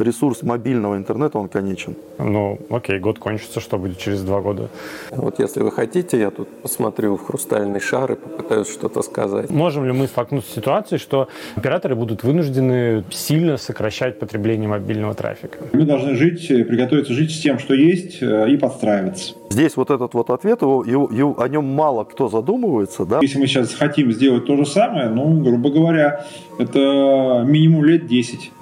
ресурс мобильного интернета, он конечен. Ну, окей, год кончится, что будет через два года? Вот если вы хотите, я тут посмотрю в хрустальный шар и попытаюсь что-то сказать. Можем ли мы столкнуться с ситуацией, что операторы будут вынуждены сильно сокращать потребление мобильного трафика? Мы должны жить, приготовиться жить с тем, что есть, э, и подстраиваться. Здесь вот этот вот ответ, его, его, его, о нем мало кто задумывается. Да? Если мы сейчас хотим сделать то же самое, ну, грубо говоря, это минимум лет 10.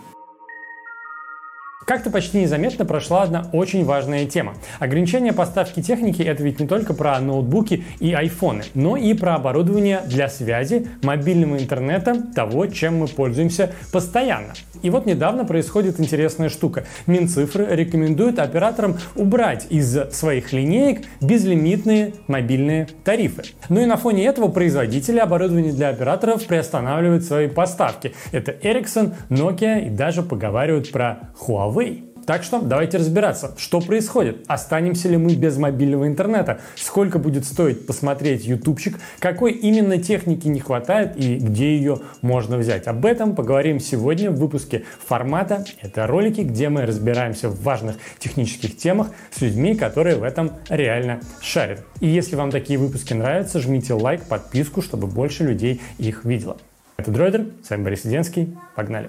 Как-то почти незаметно прошла одна очень важная тема. Ограничение поставки техники – это ведь не только про ноутбуки и айфоны, но и про оборудование для связи, мобильного интернета, того, чем мы пользуемся постоянно. И вот недавно происходит интересная штука. Минцифры рекомендуют операторам убрать из своих линеек безлимитные мобильные тарифы. Ну и на фоне этого производители оборудования для операторов приостанавливают свои поставки. Это Ericsson, Nokia и даже поговаривают про Huawei. Huawei. Так что давайте разбираться, что происходит. Останемся ли мы без мобильного интернета? Сколько будет стоить посмотреть ютубчик? Какой именно техники не хватает и где ее можно взять? Об этом поговорим сегодня в выпуске формата. Это ролики, где мы разбираемся в важных технических темах с людьми, которые в этом реально шарят. И если вам такие выпуски нравятся, жмите лайк, подписку, чтобы больше людей их видело. Это Дройдер, с вами Борис Сиденский. Погнали!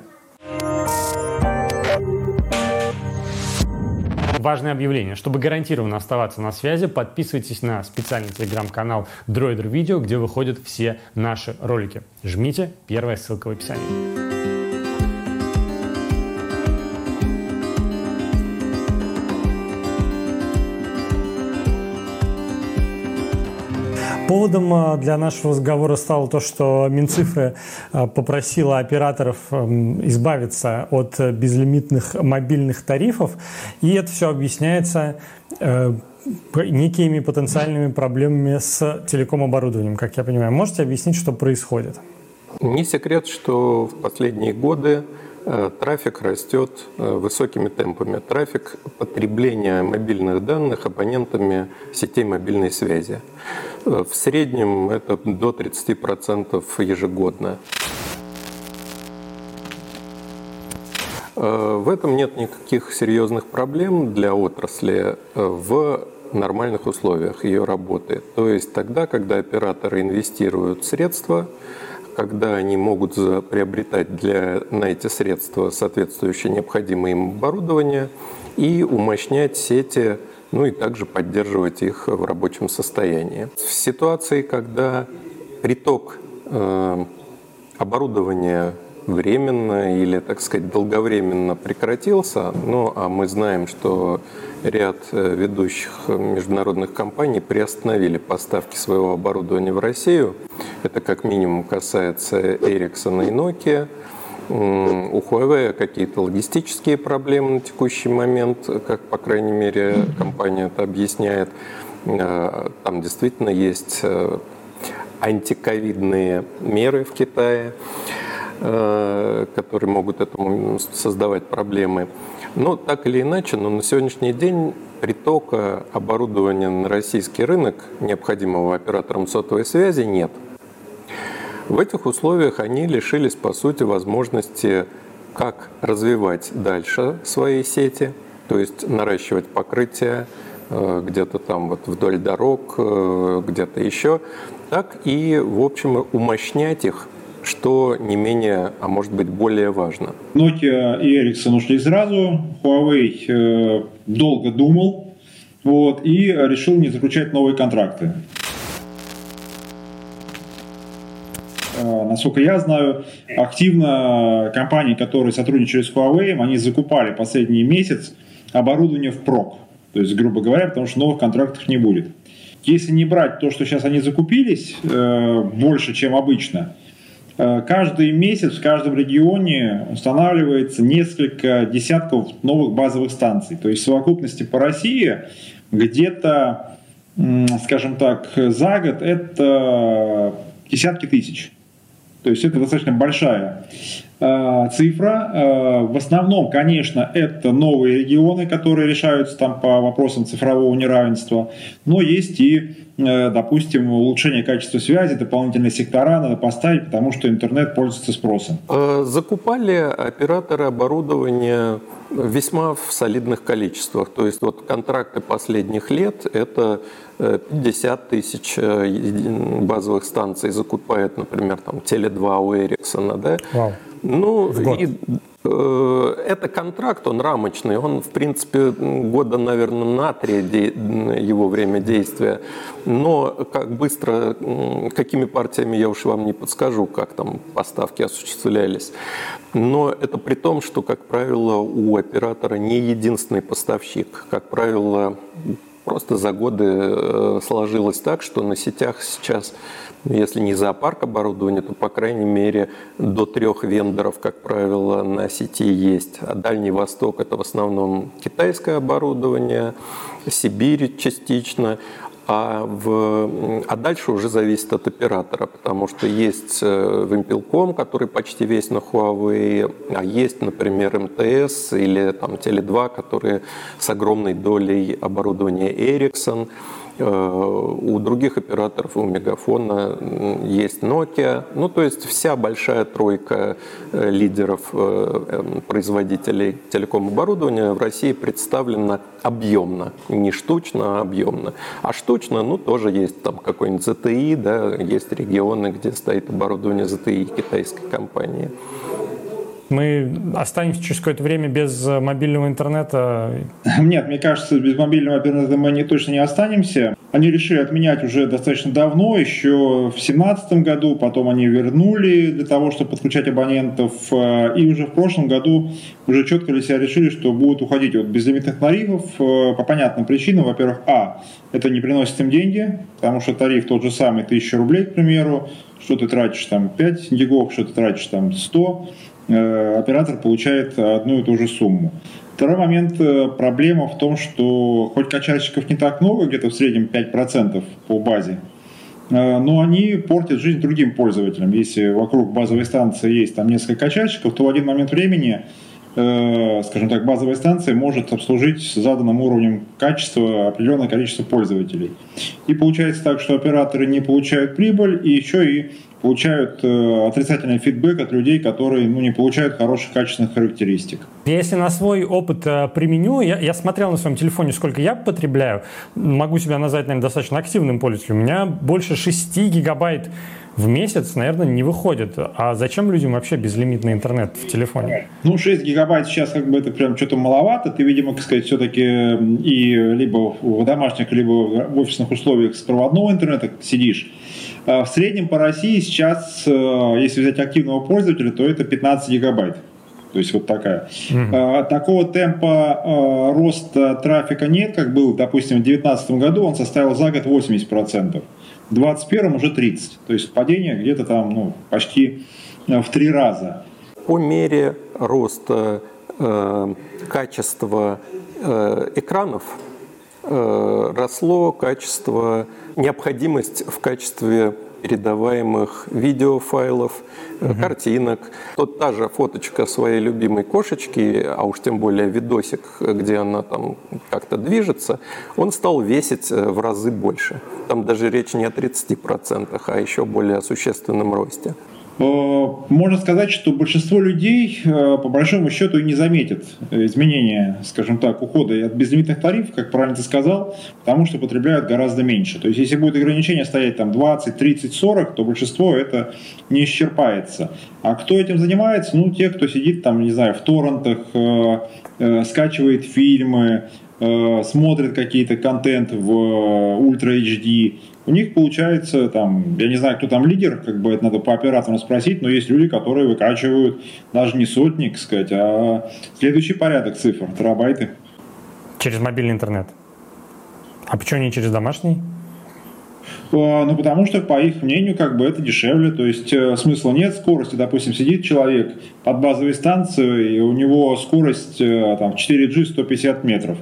Важное объявление. Чтобы гарантированно оставаться на связи, подписывайтесь на специальный телеграм-канал Droider Video, где выходят все наши ролики. Жмите, первая ссылка в описании. Поводом а, для нашего разговора стало то, что Минцифры а, попросила операторов эм, избавиться от безлимитных мобильных тарифов, и это все объясняется э, некими потенциальными проблемами с телеком-оборудованием, как я понимаю. Можете объяснить, что происходит? Не секрет, что в последние годы Э, трафик растет э, высокими темпами. Трафик потребления мобильных данных абонентами сетей мобильной связи. Э, в среднем это до 30% ежегодно. В этом нет никаких серьезных проблем для отрасли в нормальных условиях ее работы. То есть тогда, когда операторы инвестируют средства, когда они могут приобретать для, на эти средства соответствующее необходимое им оборудование и умощнять сети, ну и также поддерживать их в рабочем состоянии. В ситуации, когда приток э, оборудования временно или, так сказать, долговременно прекратился, ну а мы знаем, что ряд э, ведущих международных компаний приостановили поставки своего оборудования в Россию. Это как минимум касается Ericsson и Nokia. У Huawei какие-то логистические проблемы на текущий момент, как, по крайней мере, компания это объясняет. Э, там действительно есть э, антиковидные меры в Китае, которые могут этому создавать проблемы. Но так или иначе, но на сегодняшний день притока оборудования на российский рынок, необходимого операторам сотовой связи, нет. В этих условиях они лишились, по сути, возможности как развивать дальше свои сети, то есть наращивать покрытие э, где-то там вот вдоль дорог, э, где-то еще, так и, в общем, умощнять их что не менее, а может быть более важно. Nokia и Ericsson ушли сразу, Huawei э, долго думал вот, и решил не заключать новые контракты. Э, насколько я знаю, активно компании, которые сотрудничали с Huawei, они закупали последний месяц оборудование в прок. То есть, грубо говоря, потому что новых контрактов не будет. Если не брать то, что сейчас они закупились, э, больше, чем обычно – каждый месяц в каждом регионе устанавливается несколько десятков новых базовых станций. То есть в совокупности по России где-то, скажем так, за год это десятки тысяч. То есть это достаточно большая э, цифра. Э, в основном, конечно, это новые регионы, которые решаются там по вопросам цифрового неравенства, но есть и э, допустим, улучшение качества связи, дополнительные сектора надо поставить, потому что интернет пользуется спросом. Э, закупали операторы оборудования весьма в солидных количествах. То есть вот контракты последних лет – это 50 тысяч базовых станций закупает, например, там Теле2 у Эриксона, да? Вау. Ну, в год. И, э, это контракт, он рамочный, он, в принципе, года, наверное, на три его время действия. Но как быстро, какими партиями, я уж вам не подскажу, как там поставки осуществлялись. Но это при том, что, как правило, у оператора не единственный поставщик. Как правило, просто за годы э, сложилось так, что на сетях сейчас если не зоопарк оборудования, то, по крайней мере, до трех вендоров, как правило, на сети есть. А Дальний Восток – это в основном китайское оборудование, Сибирь частично, а, в, а дальше уже зависит от оператора, потому что есть э, Вимпелком, который почти весь на Huawei, а есть, например, МТС или там Теле2, которые с огромной долей оборудования Ericsson. Э, у других операторов, у Мегафона есть Nokia. Ну, то есть вся большая тройка э, лидеров э, эм, производителей телеком-оборудования в России представлена объемно. Не штучно, а объемно. А штучно, ну, тоже есть там какой-нибудь ZTE, да, есть регионы, где стоит оборудование ZTE китайской компании мы останемся через какое-то время без э, мобильного интернета? Нет, мне кажется, без мобильного интернета мы не, точно не останемся. Они решили отменять уже достаточно давно, еще в 2017 году, потом они вернули для того, чтобы подключать абонентов, э, и уже в прошлом году уже четко для себя решили, что будут уходить от безлимитных тарифов э, по понятным причинам. Во-первых, а, это не приносит им деньги, потому что тариф тот же самый, 1000 рублей, к примеру, что ты тратишь там 5 гигов, что ты тратишь там 100, Э, оператор получает одну и ту же сумму. Второй момент, э, проблема в том, что хоть качальщиков не так много, где-то в среднем 5% по базе, э, но они портят жизнь другим пользователям. Если вокруг базовой станции есть там несколько качальщиков, то в один момент времени, скажем так, базовая станция может обслужить с заданным уровнем качества определенное количество пользователей. И получается так, что операторы не получают прибыль, и еще и получают э, отрицательный фидбэк от людей, которые ну, не получают хороших качественных характеристик. Если на свой опыт э, применю, я, я смотрел на своем телефоне, сколько я потребляю, могу себя назвать, наверное, достаточно активным пользователем. У меня больше 6 гигабайт в месяц, наверное, не выходит. А зачем людям вообще безлимитный интернет в телефоне? Ну, 6 гигабайт сейчас как бы это прям что-то маловато. Ты, видимо, как сказать, все-таки и либо в домашних, либо в офисных условиях с проводного интернета сидишь. А в среднем по России сейчас, э, если взять активного пользователя, то это 15 гигабайт. То есть вот такая. Mm-hmm. Такого темпа э, роста трафика нет, как был, допустим, в 2019 году, он составил за год 80%. В 2021 уже 30%. То есть падение где-то там ну, почти в три раза. По мере роста э, качества э, экранов э, росло качество необходимость в качестве передаваемых видеофайлов, угу. картинок. Тут та же фоточка своей любимой кошечки, а уж тем более видосик, где она там как-то движется, он стал весить э, в разы больше. Там даже речь не о 30%, а еще более существенном росте. Э, можно сказать, что большинство людей э, по большому счету и не заметит изменения, скажем так, ухода от безлимитных тарифов, как правильно ты сказал, потому что потребляют гораздо меньше. То есть если будет ограничение стоять там 20, 30, 40, то большинство это не исчерпается. А кто этим занимается? Ну, те, кто сидит там, не знаю, в торрентах, э, скачивает фильмы, смотрит какие-то контент в Ultra HD, у них получается там, я не знаю, кто там лидер, как бы это надо по операторам спросить, но есть люди, которые выкачивают даже не сотни, так сказать, а следующий порядок цифр, терабайты. Через мобильный интернет. А почему не через домашний? А, ну, потому что, по их мнению, как бы это дешевле, то есть э, смысла нет скорости. Допустим, сидит человек под базовой станцией, и у него скорость э, там 4G 150 метров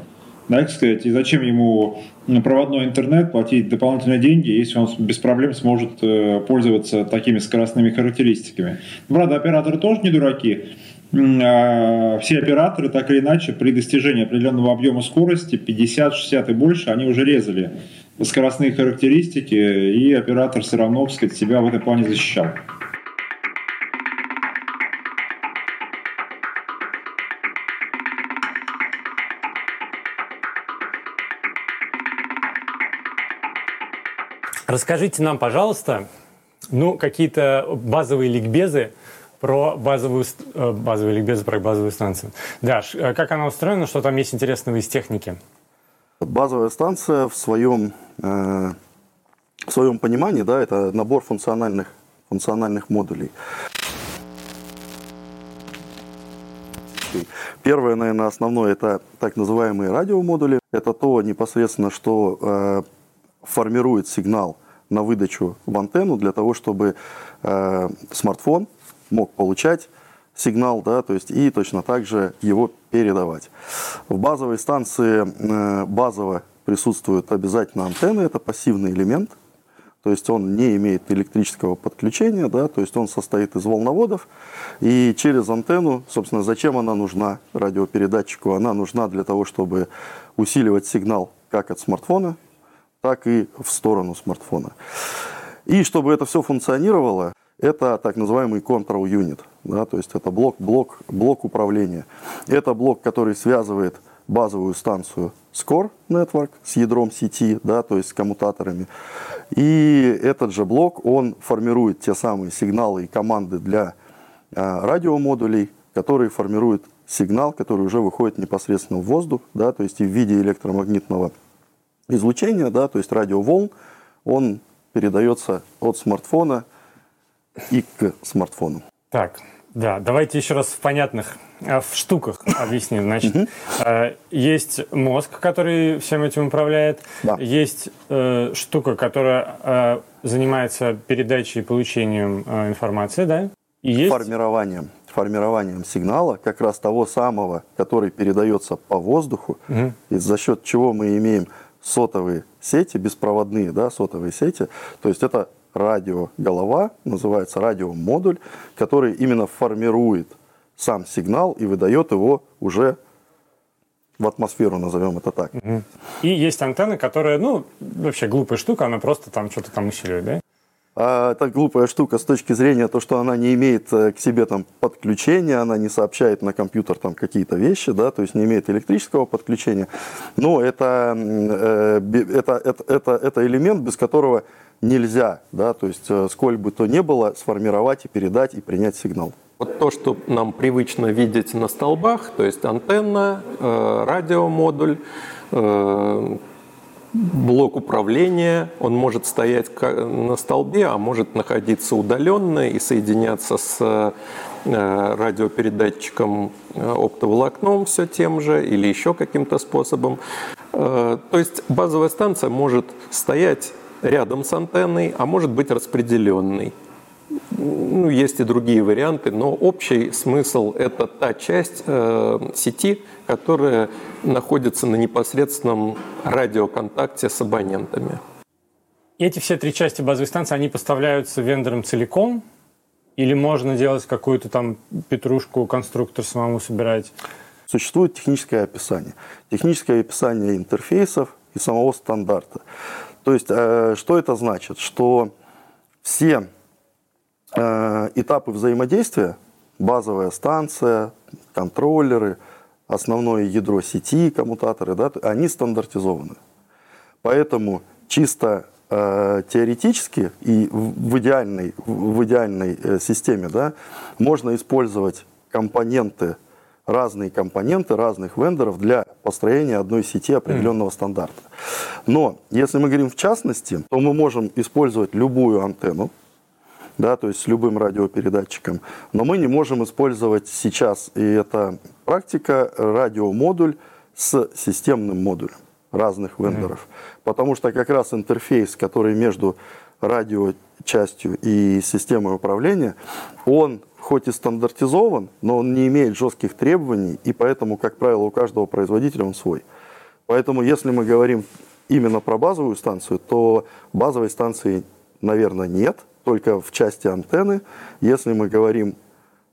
да, так сказать, и зачем ему проводной интернет платить дополнительные деньги, если он без проблем сможет э, пользоваться такими скоростными характеристиками. Правда, операторы тоже не дураки. А все операторы, так или иначе, при достижении определенного объема скорости, 50, 60 и больше, они уже резали скоростные характеристики, и оператор все равно, так сказать, себя в этой плане защищал. Расскажите нам, пожалуйста, ну, какие-то базовые ликбезы про базовую, э, базовые ликбезы про базовую станцию. Даш, э, как она устроена, что там есть интересного из техники? Базовая станция в своем, э, в своем понимании, да, это набор функциональных, функциональных модулей. Первое, наверное, основное, это так называемые радиомодули. Это то непосредственно, что э, формирует сигнал на выдачу в антенну для того, чтобы э, смартфон мог получать сигнал, да, то есть и точно так же его передавать. В базовой станции э, базово присутствуют обязательно антенны, это пассивный элемент, то есть он не имеет электрического подключения, да, то есть он состоит из волноводов, и через антенну, собственно, зачем она нужна радиопередатчику? Она нужна для того, чтобы усиливать сигнал как от смартфона, так и в сторону смартфона. И чтобы это все функционировало, это так называемый control unit, да, то есть это блок, блок, блок управления. Это блок, который связывает базовую станцию с Core Network, с ядром сети, да, то есть с коммутаторами. И этот же блок, он формирует те самые сигналы и команды для а, радиомодулей, которые формируют сигнал, который уже выходит непосредственно в воздух, да, то есть и в виде электромагнитного излучения, да, то есть радиоволн, он передается от смартфона и к смартфону. Так, да, давайте еще раз в понятных, э, в штуках объясним. Значит, угу. есть мозг, который всем этим управляет, да. есть э, штука, которая э, занимается передачей и получением э, информации, да? И есть... Формированием формированием сигнала, как раз того самого, который передается по воздуху, угу. и за счет чего мы имеем сотовые сети, беспроводные да, сотовые сети. То есть это радиоголова, называется радиомодуль, который именно формирует сам сигнал и выдает его уже в атмосферу, назовем это так. И есть антенна, которая, ну, вообще глупая штука, она просто там что-то там усиливает, да? А глупая штука с точки зрения того, что она не имеет э, к себе там подключения, она не сообщает на компьютер там какие-то вещи, да, то есть не имеет электрического подключения. Но это, э, это, это, это, элемент, без которого нельзя, да, то есть э, сколь бы то ни было, сформировать и передать и принять сигнал. Вот то, что нам привычно видеть на столбах, то есть антенна, радиомодуль, блок управления, он может стоять на столбе, а может находиться удаленно и соединяться с э, радиопередатчиком э, оптоволокном все тем же или еще каким-то способом. Э, то есть базовая станция может стоять рядом с антенной, а может быть распределенной. Ну, есть и другие варианты, но общий смысл – это та часть э, сети, которая находится на непосредственном радиоконтакте с абонентами. Эти все три части базовой станции, они поставляются вендором целиком? Или можно делать какую-то там петрушку, конструктор самому собирать? Существует техническое описание. Техническое описание интерфейсов и самого стандарта. То есть, э, что это значит? Что все этапы взаимодействия, базовая станция, контроллеры, основное ядро сети, коммутаторы, да, они стандартизованы. Поэтому чисто э, теоретически и в идеальной, в идеальной э, системе да, можно использовать компоненты, разные компоненты разных вендоров для построения одной сети определенного mm. стандарта. Но если мы говорим в частности, то мы можем использовать любую антенну, да, то есть с любым радиопередатчиком. Но мы не можем использовать сейчас, и это практика, радиомодуль с системным модулем разных вендоров. Mm-hmm. Потому что как раз интерфейс, который между радиочастью и системой управления, он хоть и стандартизован, но он не имеет жестких требований, и поэтому, как правило, у каждого производителя он свой. Поэтому, если мы говорим именно про базовую станцию, то базовой станции, наверное, нет, только в части антенны. Если мы говорим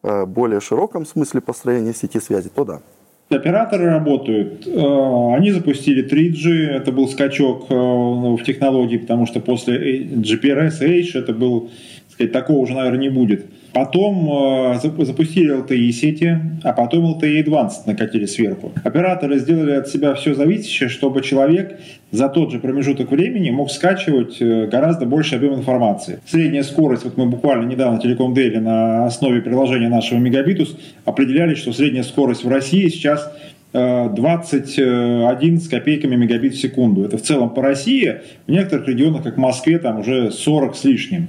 о более широком смысле построения сети связи, то да. То Операторы работают. Э, они запустили 3G, это был скачок э, в технологии, потому что после GPRS H это был, сказать, такого уже, наверное, не будет. Потом э, запустили LTE сети, а потом LTE Advanced накатили сверху. Операторы сделали от себя все зависящее, чтобы человек за тот же промежуток времени мог скачивать э, гораздо больше объем информации. Средняя скорость, вот мы буквально недавно Телеком Дели на основе приложения нашего Мегабитус определяли, что средняя скорость в России сейчас 21 э, с копейками мегабит в секунду. Это в целом по России, в некоторых регионах, как в Москве, там уже 40 с лишним.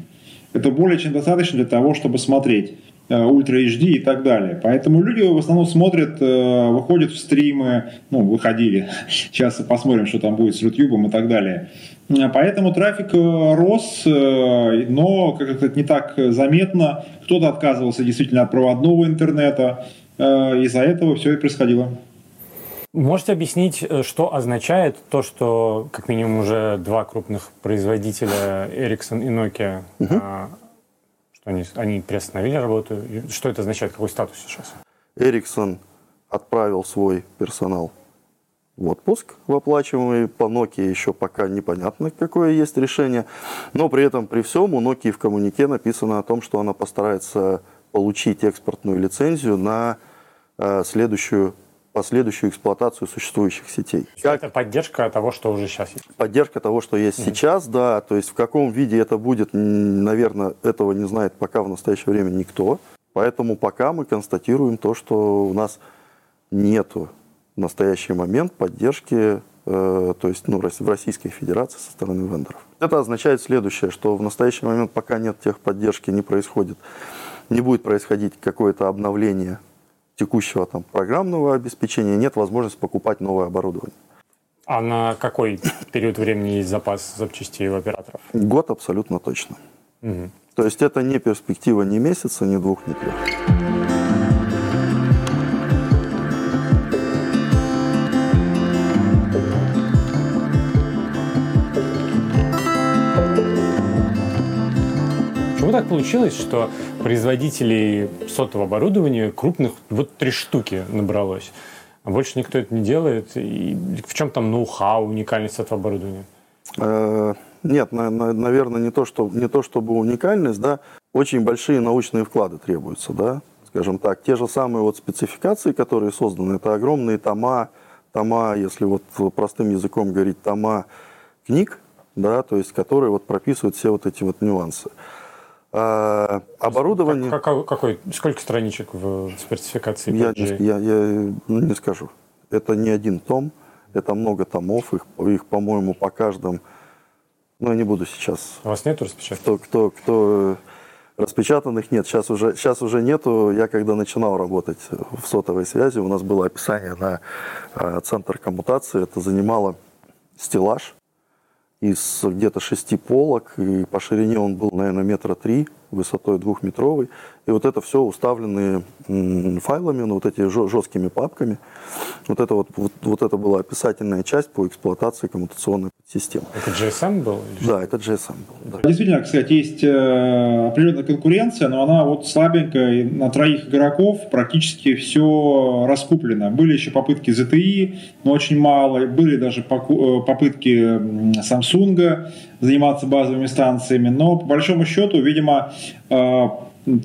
Это более чем достаточно для того, чтобы смотреть Ультра э, HD и так далее. Поэтому люди в основном смотрят, э, выходят в стримы, ну, выходили. Сейчас посмотрим, что там будет с YouTube и так далее. Э, поэтому трафик рос, но как-то не так заметно. Кто-то отказывался действительно от проводного интернета. Из-за этого все и происходило. Можете объяснить, что означает то, что как минимум уже два крупных производителя Ericsson и Nokia угу что они, они приостановили работу? Что это означает? Какой статус сейчас? Эриксон отправил свой персонал в отпуск в оплачиваемый. По Nokia еще пока непонятно, какое есть решение. Но при этом, при всем, у Nokia в коммунике написано о том, что она постарается получить экспортную лицензию на э, следующую последующую эксплуатацию существующих сетей. Как... Это поддержка того, что уже сейчас есть? Поддержка того, что есть mm-hmm. сейчас, да. То есть в каком виде это будет, наверное, этого не знает пока в настоящее время никто. Поэтому пока мы констатируем то, что у нас нету в настоящий момент поддержки э, то есть ну, в Российской Федерации со стороны вендоров. Это означает следующее, что в настоящий момент пока нет техподдержки, не происходит, не будет происходить какое-то обновление текущего там, программного обеспечения нет возможности покупать новое оборудование. А на какой период времени есть запас запчастей у операторов? Год абсолютно точно. Угу. То есть это не перспектива ни месяца, ни двух, ни трех. Так получилось, что производителей сотового оборудования крупных вот три штуки набралось. А больше никто это не делает. И в чем там ноу-хау, уникальность этого оборудования? Э, нет, наверное, не то, что, не то чтобы уникальность, да, очень большие научные вклады требуются, да, скажем так. Те же самые вот спецификации, которые созданы, это огромные тома, тома, если вот простым языком говорить, тома книг, да, то есть которые вот прописывают все вот эти вот нюансы. А, оборудование... Как, как, какой, сколько страничек в спецификации? Я, не, я, я ну, не скажу. Это не один том, это много томов, их, их по-моему, по каждому... Ну, я не буду сейчас... У вас нет распечатки? Кто, кто, кто распечатанных нет. Сейчас уже, сейчас уже нету. Я когда начинал работать в сотовой связи, у нас было описание на э, центр коммутации. Это занимало стеллаж из где-то шести полок, и по ширине он был, наверное, метра три, высотой двухметровый. И вот это все уставлены файлами, ну, вот эти жесткими папками. Вот это вот, вот, вот это была описательная часть по эксплуатации коммутационной системы. Это GSM был? Да, это GSM был. Да. Действительно, сказать, есть э, определенная конкуренция, но она вот слабенькая. На троих игроков практически все раскуплено. Были еще попытки ZTE, но очень мало. Были даже э, попытки Samsung заниматься базовыми станциями. Но по большому счету, видимо, э,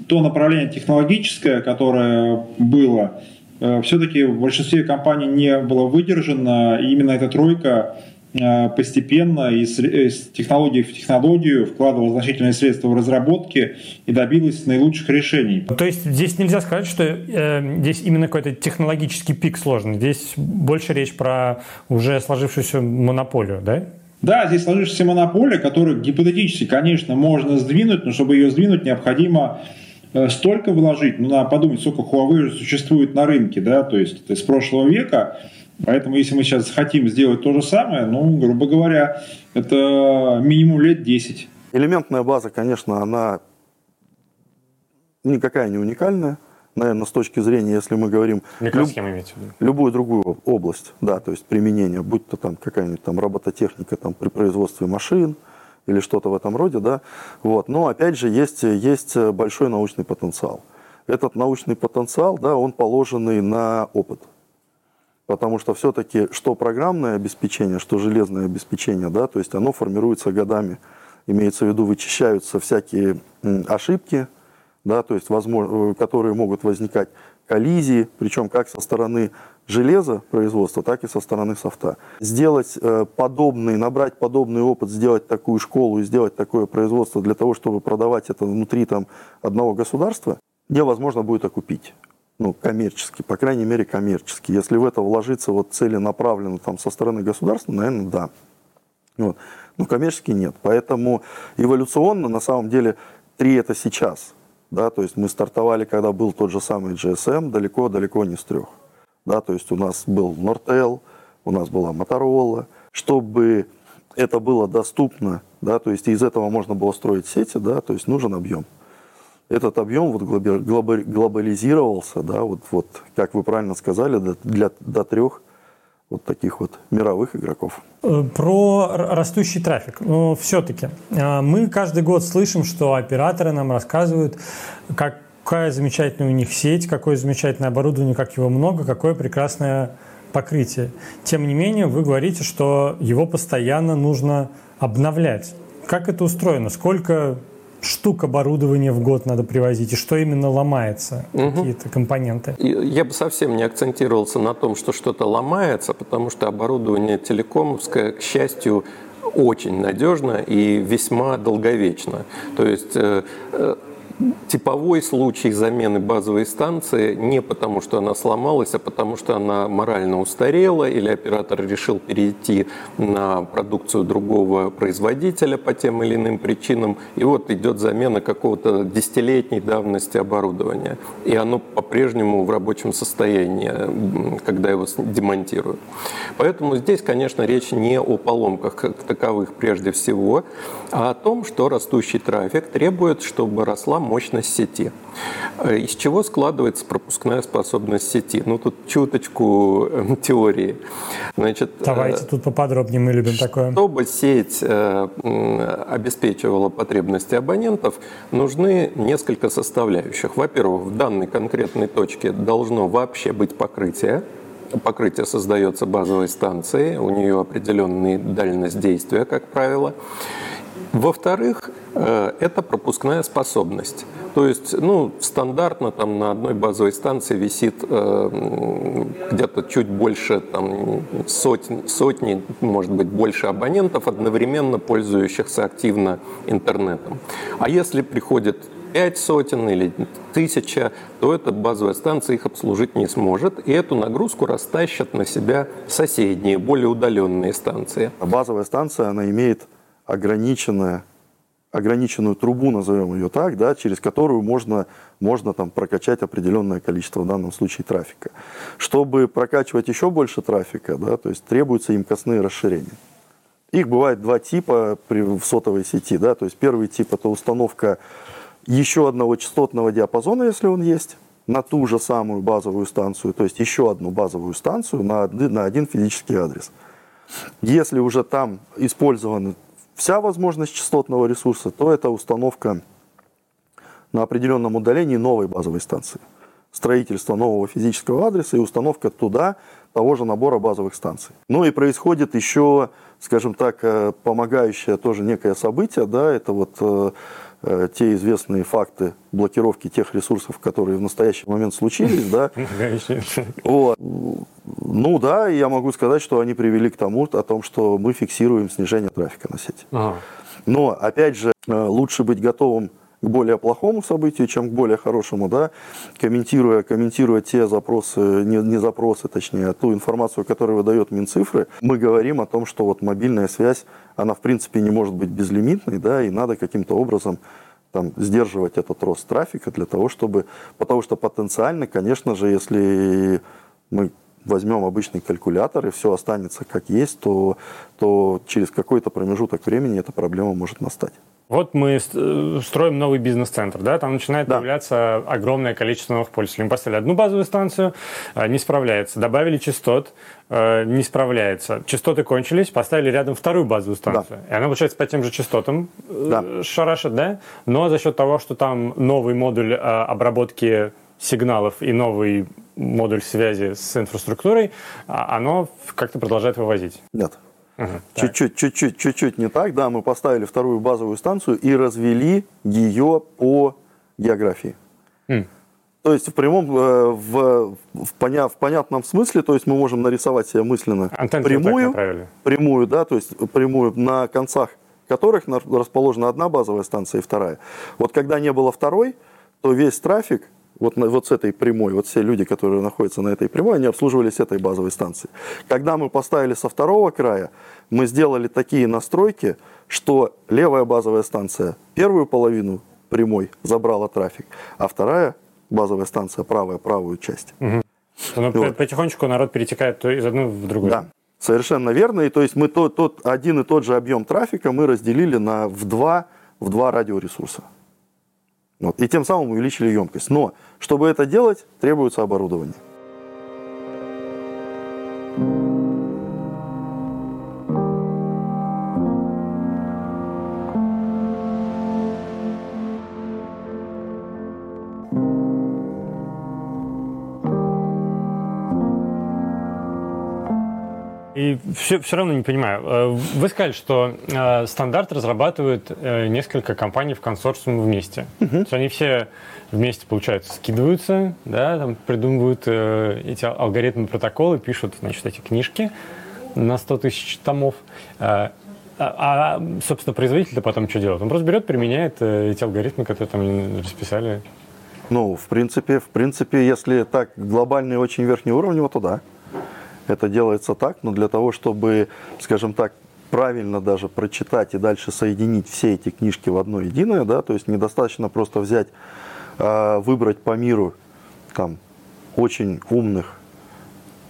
то направление технологическое, которое было, э, все-таки в большинстве компаний не было выдержано. И именно эта тройка э, постепенно из, из технологии в технологию вкладывала значительные средства в разработки и добилась наилучших решений. То есть здесь нельзя сказать, что э, здесь именно какой-то технологический пик сложный. Здесь больше речь про уже сложившуюся монополию, да? Да, здесь сложившаяся монополия, которую гипотетически, конечно, можно сдвинуть, но чтобы ее сдвинуть, необходимо э, столько вложить, ну, надо подумать, сколько Huawei уже существует на рынке, да, то есть это с прошлого века, поэтому если мы сейчас хотим сделать то же самое, ну, грубо говоря, это минимум лет 10. Элементная база, конечно, она никакая не уникальная, наверное, с точки зрения, если мы говорим... Микросхема люб, имеете в виду? Любую другую область, да, то есть применение, будь то там какая-нибудь там робототехника там, при производстве машин или что-то в этом роде, да, вот. Но, опять же, есть, есть большой научный потенциал. Этот научный потенциал, да, он положенный на опыт. потому что все-таки что программное обеспечение, что железное обеспечение, да, то есть оно формируется годами. Имеется в виду, вычищаются всякие ошибки, да, то есть возможно, которые могут возникать коллизии, причем как со стороны железа производства, так и со стороны софта. Сделать э, подобный, набрать подобный опыт, сделать такую школу и сделать такое производство для того, чтобы продавать это внутри там, одного государства, невозможно будет окупить. Ну, коммерчески, по крайней мере, коммерчески. Если в это вложиться вот целенаправленно там, со стороны государства, наверное, да. Вот. Но коммерчески нет. Поэтому эволюционно, на самом деле, три это сейчас – да, то есть мы стартовали, когда был тот же самый GSM, далеко-далеко не с трех. Да, то есть у нас был Nortel, у нас была Motorola. Чтобы это было доступно, да, то есть из этого можно было строить сети, да, то есть нужен объем. Этот объем вот глобализировался, да, вот, вот как вы правильно сказали, до, для, до трех вот таких вот мировых игроков. Э, про растущий трафик. Но все-таки э, мы каждый год слышим, что операторы нам рассказывают, какая замечательная у них сеть, какое замечательное оборудование, как его много, какое прекрасное покрытие. Тем не менее, вы говорите, что его постоянно нужно обновлять. Как это устроено? Сколько штук оборудования в год надо привозить, и что именно ломается, угу. какие-то компоненты? Я бы совсем не акцентировался на том, что что-то ломается, потому что оборудование телекомовское, к счастью, очень надежно и весьма долговечно. То есть э, э, типовой случай замены базовой станции не потому, что она сломалась, а потому, что она морально устарела или оператор решил перейти на продукцию другого производителя по тем или иным причинам. И вот идет замена какого-то десятилетней давности оборудования. И оно по-прежнему в рабочем состоянии, когда его демонтируют. Поэтому здесь, конечно, речь не о поломках как таковых прежде всего, а о том, что растущий трафик требует, чтобы росла мощность сети. Э, из чего складывается пропускная способность сети? Ну, тут чуточку эм, теории. Значит, Давайте э, тут поподробнее, мы любим такое. Чтобы сеть э, обеспечивала потребности абонентов, нужны несколько составляющих. Во-первых, в данной конкретной точке должно вообще быть покрытие, Покрытие создается базовой станцией, у нее определенная дальность действия, как правило. Во-вторых, э, это пропускная способность. То есть, ну, стандартно там на одной базовой станции висит э, где-то чуть больше там, сотни, сотни, может быть, больше абонентов, одновременно пользующихся активно интернетом. А если приходит пять сотен или тысяча, то эта базовая станция их обслужить не сможет, и эту нагрузку растащат на себя соседние, более удаленные станции. Базовая станция, она имеет ограниченное, ограниченную трубу, назовем ее так, да, через которую можно, можно там, прокачать определенное количество, в данном случае, трафика. Чтобы прокачивать еще больше трафика, да, то есть требуются имкостные расширения. Их бывает два типа при, в сотовой сети. Да, то есть первый тип – это установка еще одного частотного диапазона, если он есть, на ту же самую базовую станцию, то есть еще одну базовую станцию на, на один физический адрес. Если уже там использованы вся возможность частотного ресурса, то это установка на определенном удалении новой базовой станции. Строительство нового физического адреса и установка туда того же набора базовых станций. Ну и происходит еще, скажем так, э, помогающее тоже некое событие, да, это вот э, те известные факты блокировки тех ресурсов, которые в настоящий момент случились, да. Вот. Ну да, я могу сказать, что они привели к тому, о том, что мы фиксируем снижение трафика на сети. Но, опять же, э, лучше быть готовым к более плохому событию, чем к более хорошему, да, комментируя, комментируя те запросы, не, не запросы, точнее, а ту информацию, которую выдает Минцифры, мы говорим о том, что вот мобильная связь, она в принципе не может быть безлимитной, да, и надо каким-то образом там, сдерживать этот рост трафика для того, чтобы, потому что потенциально, конечно же, если мы возьмем обычный калькулятор и все останется как есть, то, то через какой-то промежуток времени эта проблема может настать. Вот мы э, строим новый бизнес-центр, да, там начинает да. появляться огромное количество новых пользователей. Мы поставили одну базовую станцию, э, не справляется. Добавили частот, э, не справляется. Частоты кончились, поставили рядом вторую базовую станцию. Да. И она, получается, по тем же частотам да. шарашит, да? Но за счет того, что там новый модуль обработки сигналов и новый модуль связи с инфраструктурой, а оно как-то продолжает вывозить. Нет. Чуть-чуть, чуть-чуть, чуть-чуть не так. Да, мы поставили вторую базовую станцию и развели ее по географии. Mm. То есть в прямом, э, в, в, поня, в понятном смысле, то есть мы можем нарисовать себе мысленно Антенны прямую, прямую, да, то есть прямую на концах которых расположена одна базовая станция и вторая. Вот когда не было второй, то весь трафик вот, вот с этой прямой, вот все люди, которые находятся на этой прямой, они обслуживались этой базовой станции. Когда мы поставили со второго края, мы сделали такие настройки, что левая базовая станция первую половину прямой забрала трафик, а вторая базовая станция правая правую часть. Угу. Но вот. потихонечку народ перетекает из одной в другую. Да, совершенно верно. И то есть мы тот, тот один и тот же объем трафика мы разделили на, в, два, в два радиоресурса. Вот. И тем самым увеличили емкость. Но чтобы это делать, требуется оборудование. И все, все равно не понимаю. Э, вы сказали, что э, стандарт разрабатывают э, несколько компаний в консорциуме вместе. Uh-huh. То есть они все вместе, получается, скидываются, да, там придумывают э, эти алгоритмы, протоколы, пишут, значит, эти книжки на 100 тысяч томов. Э, а, а, собственно, производитель-то потом что делает? Он просто берет, применяет э, эти алгоритмы, которые там расписали. Ну, в принципе, в принципе, если так глобальный очень верхний уровень, то да это делается так, но для того, чтобы, скажем так, правильно даже прочитать и дальше соединить все эти книжки в одно единое, да, то есть недостаточно просто взять, а, выбрать по миру там очень умных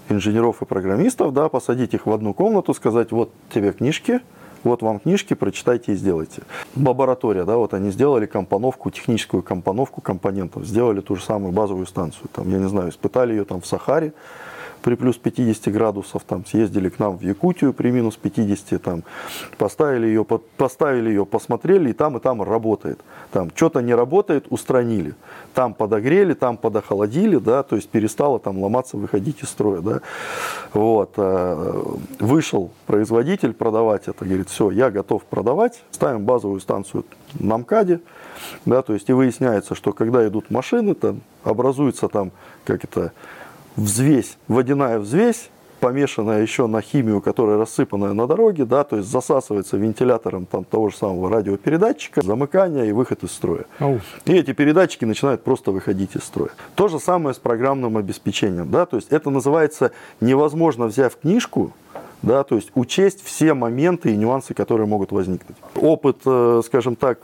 инженеров и программистов, да, посадить их в одну комнату, сказать, вот тебе книжки, вот вам книжки, прочитайте и сделайте. Лаборатория, да, вот они сделали компоновку, техническую компоновку компонентов, сделали ту же самую базовую станцию, там, я не знаю, испытали ее там в Сахаре, при плюс 50 градусов, там, съездили к нам в Якутию при минус 50, там, поставили ее, поставили ее, посмотрели, и там, и там работает. Там что-то не работает, устранили. Там подогрели, там подохолодили, да, то есть перестало там ломаться, выходить из строя, да. Вот. Э, вышел производитель продавать это, говорит, все, я готов продавать, ставим базовую станцию на МКАДе, да, то есть и выясняется, что когда идут машины, там образуется там, как это, взвесь, водяная взвесь, помешанная еще на химию, которая рассыпанная на дороге, да, то есть засасывается вентилятором там, того же самого радиопередатчика, замыкание и выход из строя. Ау. И эти передатчики начинают просто выходить из строя. То же самое с программным обеспечением, да, то есть это называется невозможно, взяв книжку, да, то есть учесть все моменты и нюансы, которые могут возникнуть. Опыт, э, скажем так,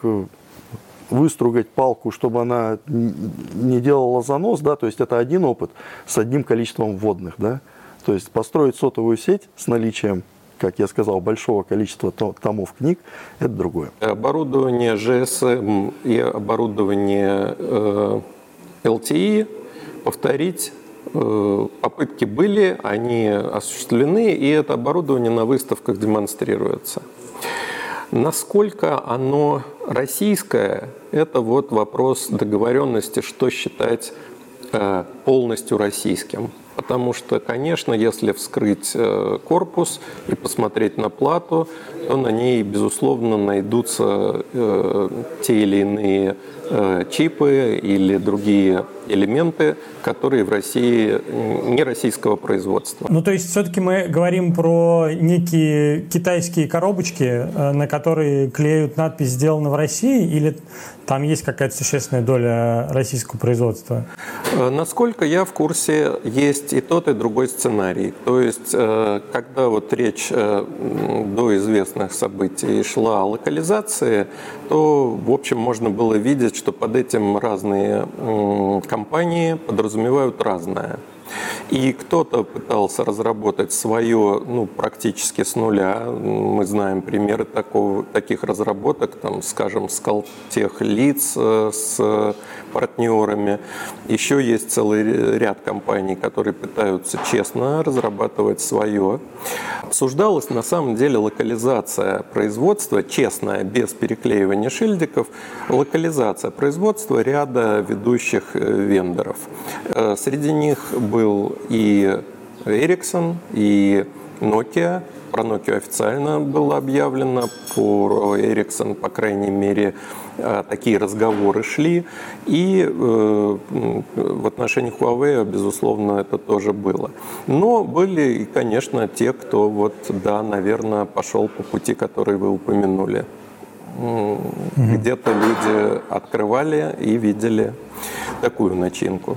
выстругать палку, чтобы она не делала занос, да, то есть это один опыт с одним количеством вводных, да, то есть построить сотовую сеть с наличием как я сказал, большого количества томов книг, это другое. Оборудование GSM и оборудование э, LTE, повторить, э, попытки были, они осуществлены, и это оборудование на выставках демонстрируется. Насколько оно российское, это вот вопрос договоренности, что считать э, полностью российским. Потому что, конечно, если вскрыть э, корпус и посмотреть на плату, на ней, безусловно, найдутся э, те или иные э, чипы или другие элементы, которые в России не российского производства. Ну, то есть все-таки мы говорим про некие китайские коробочки, на которые клеют надпись «Сделано в России» или там есть какая-то существенная доля российского производства? Насколько я в курсе, есть и тот, и другой сценарий. То есть, когда вот речь до известных событий шла о локализации, то, в общем, можно было видеть, что под этим разные компании подразумевают разное. И кто-то пытался разработать свое ну, практически с нуля. Мы знаем примеры такого, таких разработок, там, скажем, с тех лиц, с партнерами. Еще есть целый ряд компаний, которые пытаются честно разрабатывать свое. Обсуждалась на самом деле локализация производства, честная, без переклеивания шильдиков, локализация производства ряда ведущих э, вендоров. Э, среди них был и Ericsson, и Nokia, про Nokia официально было объявлено, про Ericsson, по крайней мере, э, такие разговоры шли. И э, в отношении Huawei, безусловно, это тоже было. Но были, конечно, те, кто вот, да, наверное, пошел по пути, который вы упомянули. Где-то люди открывали и видели такую начинку.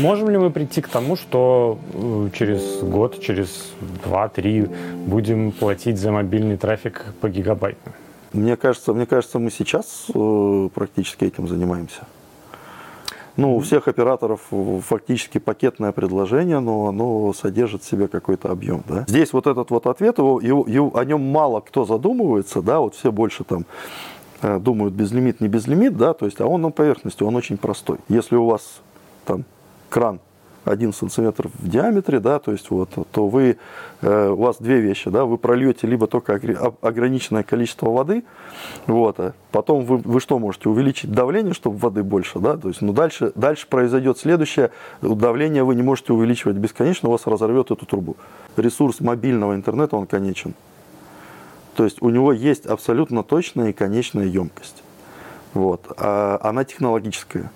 Можем ли мы прийти к тому, что э, через год, через два-три будем платить за мобильный трафик по гигабайту? Мне кажется, мне кажется, мы сейчас э, практически этим занимаемся. Ну, у всех операторов фактически пакетное предложение, но оно содержит в себе какой-то объем. Да? Здесь вот этот вот ответ, его, его, его, о нем мало кто задумывается, да, вот все больше там э, думают безлимит, не безлимит, да, то есть, а он на поверхности, он очень простой. Если у вас там кран 1 сантиметр в диаметре, да, то есть вот, то вы, э, у вас две вещи, да, вы прольете либо только ограниченное количество воды, вот, а потом вы, вы что можете, увеличить давление, чтобы воды больше, да, то есть, ну дальше, дальше произойдет следующее, давление вы не можете увеличивать бесконечно, у вас разорвет эту трубу. Ресурс мобильного интернета, он конечен. То есть у него есть абсолютно точная и конечная емкость. Вот. А она технологическая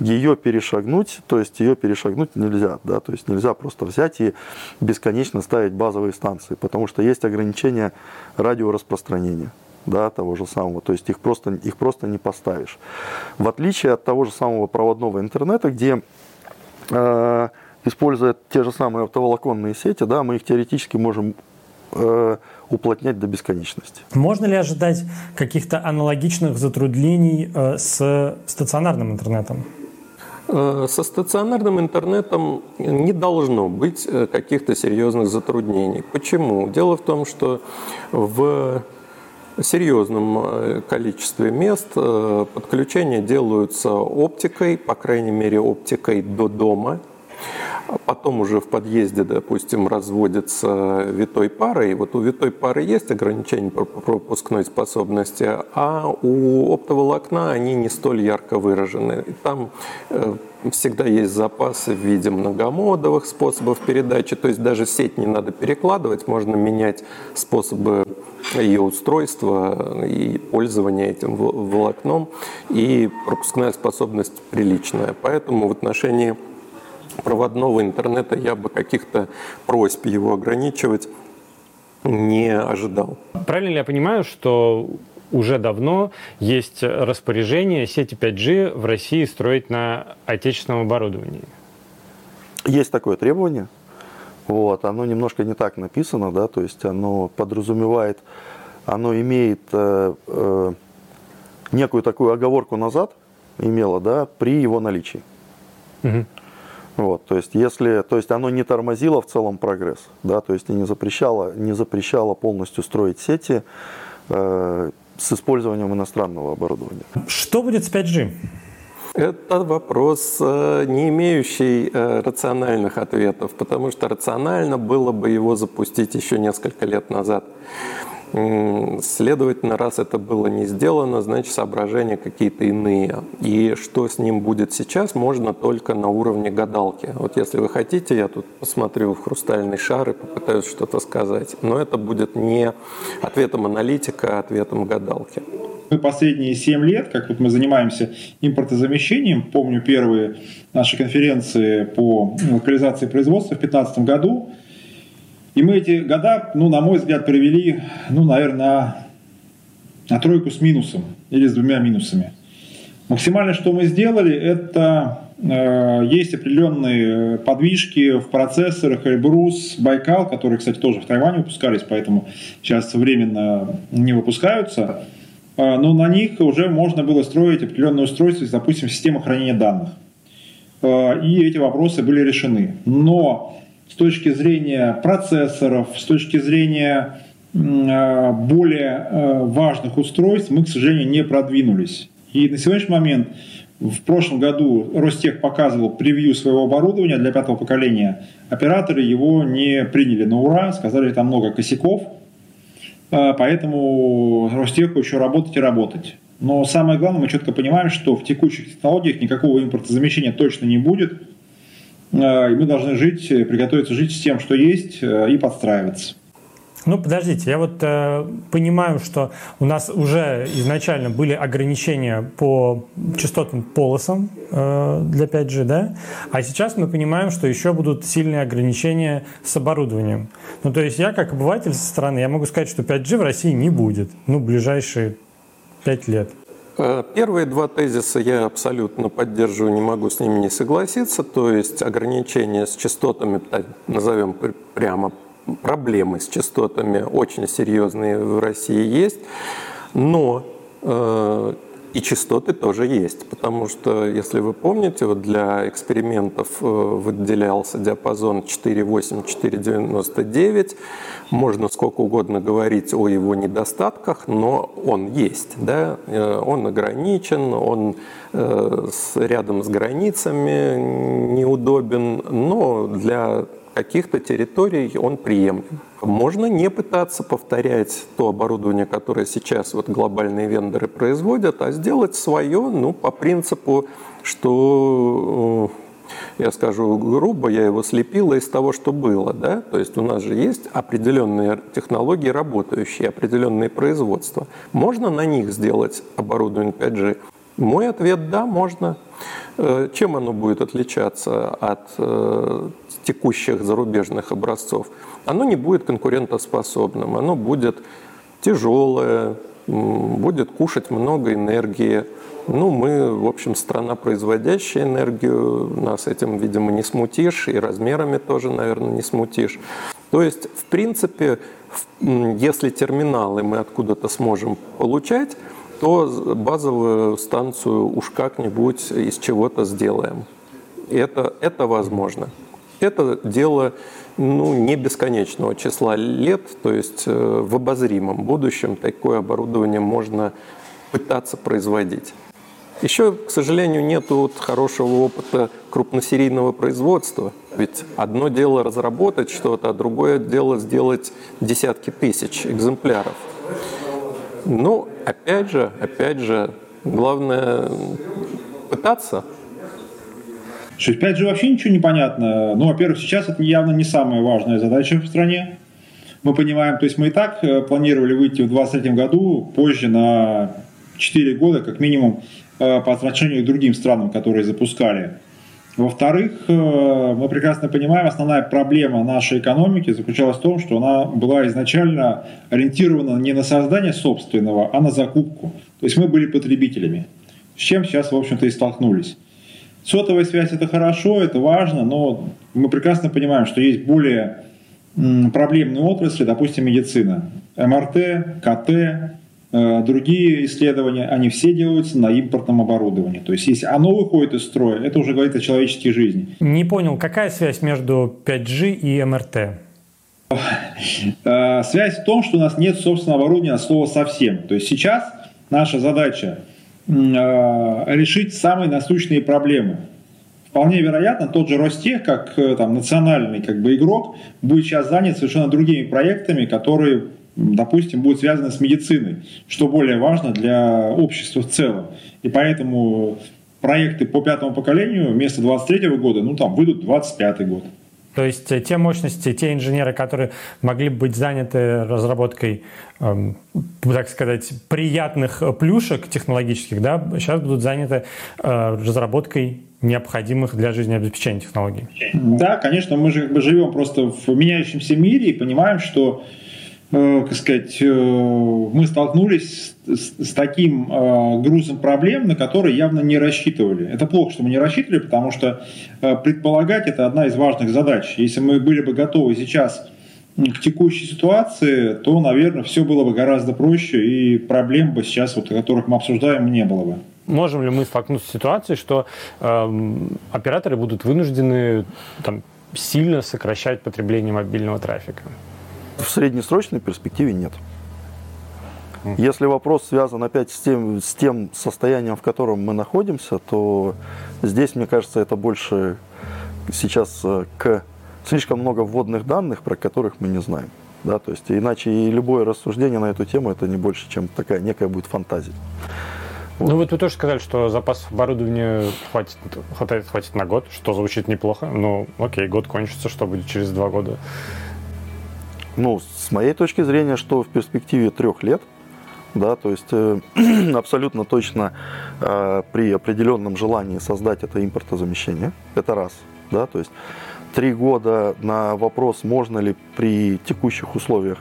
ее перешагнуть, то есть ее перешагнуть нельзя, да, то есть нельзя просто взять и бесконечно ставить базовые станции, потому что есть ограничения радиораспространения, да, того же самого, то есть их просто, их просто не поставишь. В отличие от того же самого проводного интернета, где э, используя те же самые оптоволоконные сети, да, мы их теоретически можем э, уплотнять до бесконечности. Можно ли ожидать каких-то аналогичных затруднений э, с стационарным интернетом? Э, со стационарным интернетом не должно быть э, каких-то серьезных затруднений. Почему? Дело в том, что в серьезном э, количестве мест подключения делаются оптикой, по крайней мере оптикой до дома, потом уже в подъезде, допустим, разводится витой парой. Вот у витой пары есть ограничения по пропускной способности, а у оптоволокна они не столь ярко выражены. Там э, всегда есть запасы в виде многомодовых способов передачи, то есть даже сеть не надо перекладывать, можно менять способы ее устройства и пользования этим волокном, и пропускная способность приличная. Поэтому в отношении проводного интернета я бы каких-то просьб его ограничивать не ожидал. Правильно ли я понимаю, что уже давно есть распоряжение сети 5G в России строить на отечественном оборудовании? Есть такое требование. Вот, оно немножко не так написано, да, то есть оно подразумевает, оно имеет э, э, некую такую оговорку назад, имело, да, при его наличии. Угу. Вот, то есть, если, то есть оно не тормозило в целом прогресс, да, то есть и не запрещало, не запрещало полностью строить сети э, с использованием иностранного оборудования. Что будет с 5G? Это вопрос, э, не имеющий э, рациональных ответов, потому что рационально было бы его запустить еще несколько лет назад. Следовательно, раз это было не сделано, значит соображения какие-то иные. И что с ним будет сейчас, можно только на уровне гадалки. Вот если вы хотите, я тут посмотрю в хрустальный шар и попытаюсь что-то сказать. Но это будет не ответом аналитика, а ответом гадалки. Мы последние 7 лет, как вот мы занимаемся импортозамещением, помню первые наши конференции по локализации производства в 2015 году, и мы эти года, ну, на мой взгляд, провели, ну, наверное, на, на тройку с минусом или с двумя минусами. Максимально, что мы сделали, это э, есть определенные подвижки в процессорах Эльбрус, Байкал, которые, кстати, тоже в Тайване выпускались, поэтому сейчас временно не выпускаются. Э, но на них уже можно было строить определенные устройства, допустим, система хранения данных. И эти вопросы были решены. Но с точки зрения процессоров, с точки зрения более важных устройств мы, к сожалению, не продвинулись. И на сегодняшний момент в прошлом году Ростех показывал превью своего оборудования для пятого поколения. Операторы его не приняли на ура, сказали, там много косяков, а, поэтому Ростеху еще работать и работать. Но самое главное, мы четко понимаем, что в текущих технологиях никакого импортозамещения точно не будет. А, и мы должны жить, приготовиться жить с тем, что есть, а, и подстраиваться. Ну, подождите, я вот э, понимаю, что у нас уже изначально были ограничения по частотным полосам э, для 5G, да? А сейчас мы понимаем, что еще будут сильные ограничения с оборудованием. Ну, то есть я, как обыватель со стороны, я могу сказать, что 5G в России не будет, ну, ближайшие 5 лет. Э, первые два тезиса я абсолютно поддерживаю, не могу с ними не согласиться. То есть ограничения с частотами, назовем прямо проблемы с частотами очень серьезные в России есть, но э, и частоты тоже есть, потому что, если вы помните, вот для экспериментов э, выделялся диапазон 4.8-4.99. Можно сколько угодно говорить о его недостатках, но он есть. Да? Э, он ограничен, он э, рядом с границами неудобен, но для каких-то территорий он приемлем. Можно не пытаться повторять то оборудование, которое сейчас вот глобальные вендоры производят, а сделать свое, ну, по принципу, что э, я скажу грубо, я его слепила из того, что было. Да? То есть у нас же есть определенные технологии работающие, определенные производства. Можно на них сделать оборудование 5G? Мой ответ – да, можно. Э, чем оно будет отличаться от э, текущих зарубежных образцов? Оно не будет конкурентоспособным, оно будет тяжелое, будет кушать много энергии. Ну, мы, в общем, страна, производящая энергию, нас этим, видимо, не смутишь, и размерами тоже, наверное, не смутишь. То есть, в принципе, если терминалы мы откуда-то сможем получать, то базовую станцию уж как-нибудь из чего-то сделаем. Это, это возможно. Это дело ну, не бесконечного числа лет, то есть э, в обозримом будущем такое оборудование можно пытаться производить. Еще, к сожалению, нет вот хорошего опыта крупносерийного производства. Ведь одно дело разработать что-то, а другое дело сделать десятки тысяч экземпляров. Ну, опять же, опять же, главное пытаться. Что, опять же, вообще ничего не понятно. Ну, во-первых, сейчас это явно не самая важная задача в стране. Мы понимаем, то есть мы и так э, планировали выйти в 2023 году позже на 4 года, как минимум, э, по отношению к другим странам, которые запускали во-вторых, э, мы прекрасно понимаем, основная проблема нашей экономики заключалась в том, что она была изначально ориентирована не на создание собственного, а на закупку. То есть мы были потребителями, с чем сейчас, в общем-то, и столкнулись. Сотовая связь – это хорошо, это важно, но мы прекрасно понимаем, что есть более проблемные отрасли, допустим, медицина. МРТ, КТ, Э, другие исследования, они все делаются на импортном оборудовании. То есть, если оно выходит из строя, это уже говорит о человеческой жизни. Не понял, какая связь между 5G и МРТ? Э, связь в том, что у нас нет собственного оборудования от слова совсем. То есть сейчас наша задача решить самые насущные проблемы. Вполне вероятно, тот же Ростех, как там, национальный как бы, игрок, будет сейчас занят совершенно другими проектами, которые допустим, будут связаны с медициной, что более важно для общества в целом. И поэтому проекты по пятому поколению вместо 23 года, ну там выйдут 25 год. То есть э, те мощности, те инженеры, которые могли быть заняты разработкой, эм, так сказать, приятных плюшек технологических, да, сейчас будут заняты э, разработкой необходимых для жизнеобеспечения технологий. Да, конечно, мы же живем просто в меняющемся мире и понимаем, что э, как сказать, э, мы столкнулись с, с таким э, грузом проблем, на которые явно не рассчитывали. Это плохо, что мы не рассчитывали, потому что э, предполагать это одна из важных задач. Если мы были бы готовы сейчас к текущей ситуации, то, наверное, все было бы гораздо проще, и проблем бы сейчас, вот, которых мы обсуждаем, не было бы. Можем ли мы столкнуться с ситуацией, что э, операторы будут вынуждены там, сильно сокращать потребление мобильного трафика? В среднесрочной перспективе нет. Если вопрос связан опять с тем, с тем состоянием, в котором мы находимся, то здесь, мне кажется, это больше сейчас э, к слишком много вводных данных, про которых мы не знаем. Да, то есть иначе и любое рассуждение на эту тему это не больше, чем такая некая будет фантазия. Ну вот вы тоже сказали, что запас оборудования хватит, хватает, хватит на год, что звучит неплохо. Ну, окей, год кончится, что будет через два года? Ну, с моей точки зрения, что в перспективе трех лет, да, то есть э, абсолютно точно э, при определенном желании создать это импортозамещение, это раз, да, то есть три года на вопрос, можно ли при текущих условиях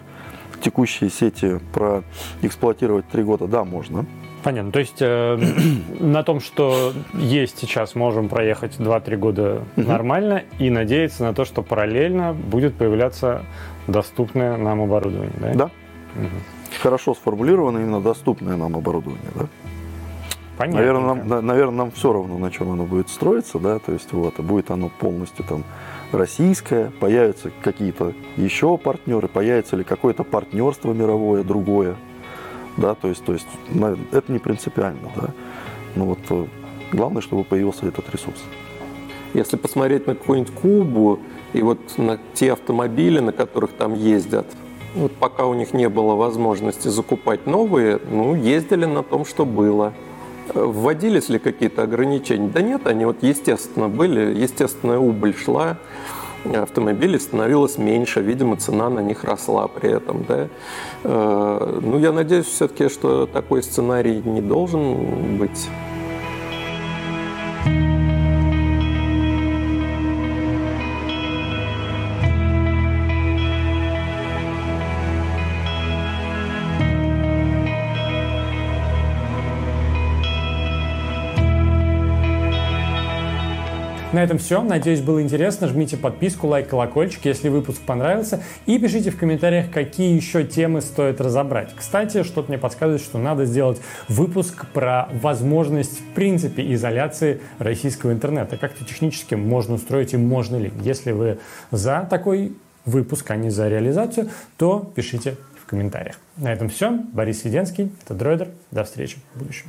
текущие сети проэксплуатировать три года, да, можно. Понятно. То есть э, на том, что есть сейчас, можем проехать 2-3 года нормально и надеяться на то, что параллельно будет появляться доступное нам оборудование. Да. да. Угу. Хорошо сформулировано именно доступное нам оборудование, да? Понятно. Наверное, нам, наверное, нам все равно, на чем оно будет строиться, да, то есть вот, будет оно полностью там российское, появятся какие-то еще партнеры, появится ли какое-то партнерство мировое, другое, да, то есть, то есть это не принципиально, да, но вот э, главное, чтобы появился этот ресурс. Если посмотреть на какую-нибудь Кубу и вот на те автомобили, на которых там ездят, вот пока у них не было возможности закупать новые, ну, ездили на том, что было. Вводились ли какие-то ограничения? Да нет, они вот естественно были, естественная убыль шла, автомобилей становилось меньше, видимо, цена на них росла при этом. Да? Э, ну, я надеюсь все-таки, что такой сценарий не должен быть. На этом все. Надеюсь, было интересно. Жмите подписку, лайк, колокольчик, если выпуск понравился. И пишите в комментариях, какие еще темы стоит разобрать. Кстати, что-то мне подсказывает, что надо сделать выпуск про возможность, в принципе, изоляции российского интернета. Как-то технически можно устроить и можно ли. Если вы за такой выпуск, а не за реализацию, то пишите в комментариях. На этом все. Борис Веденский, это Дройдер. До встречи в будущем.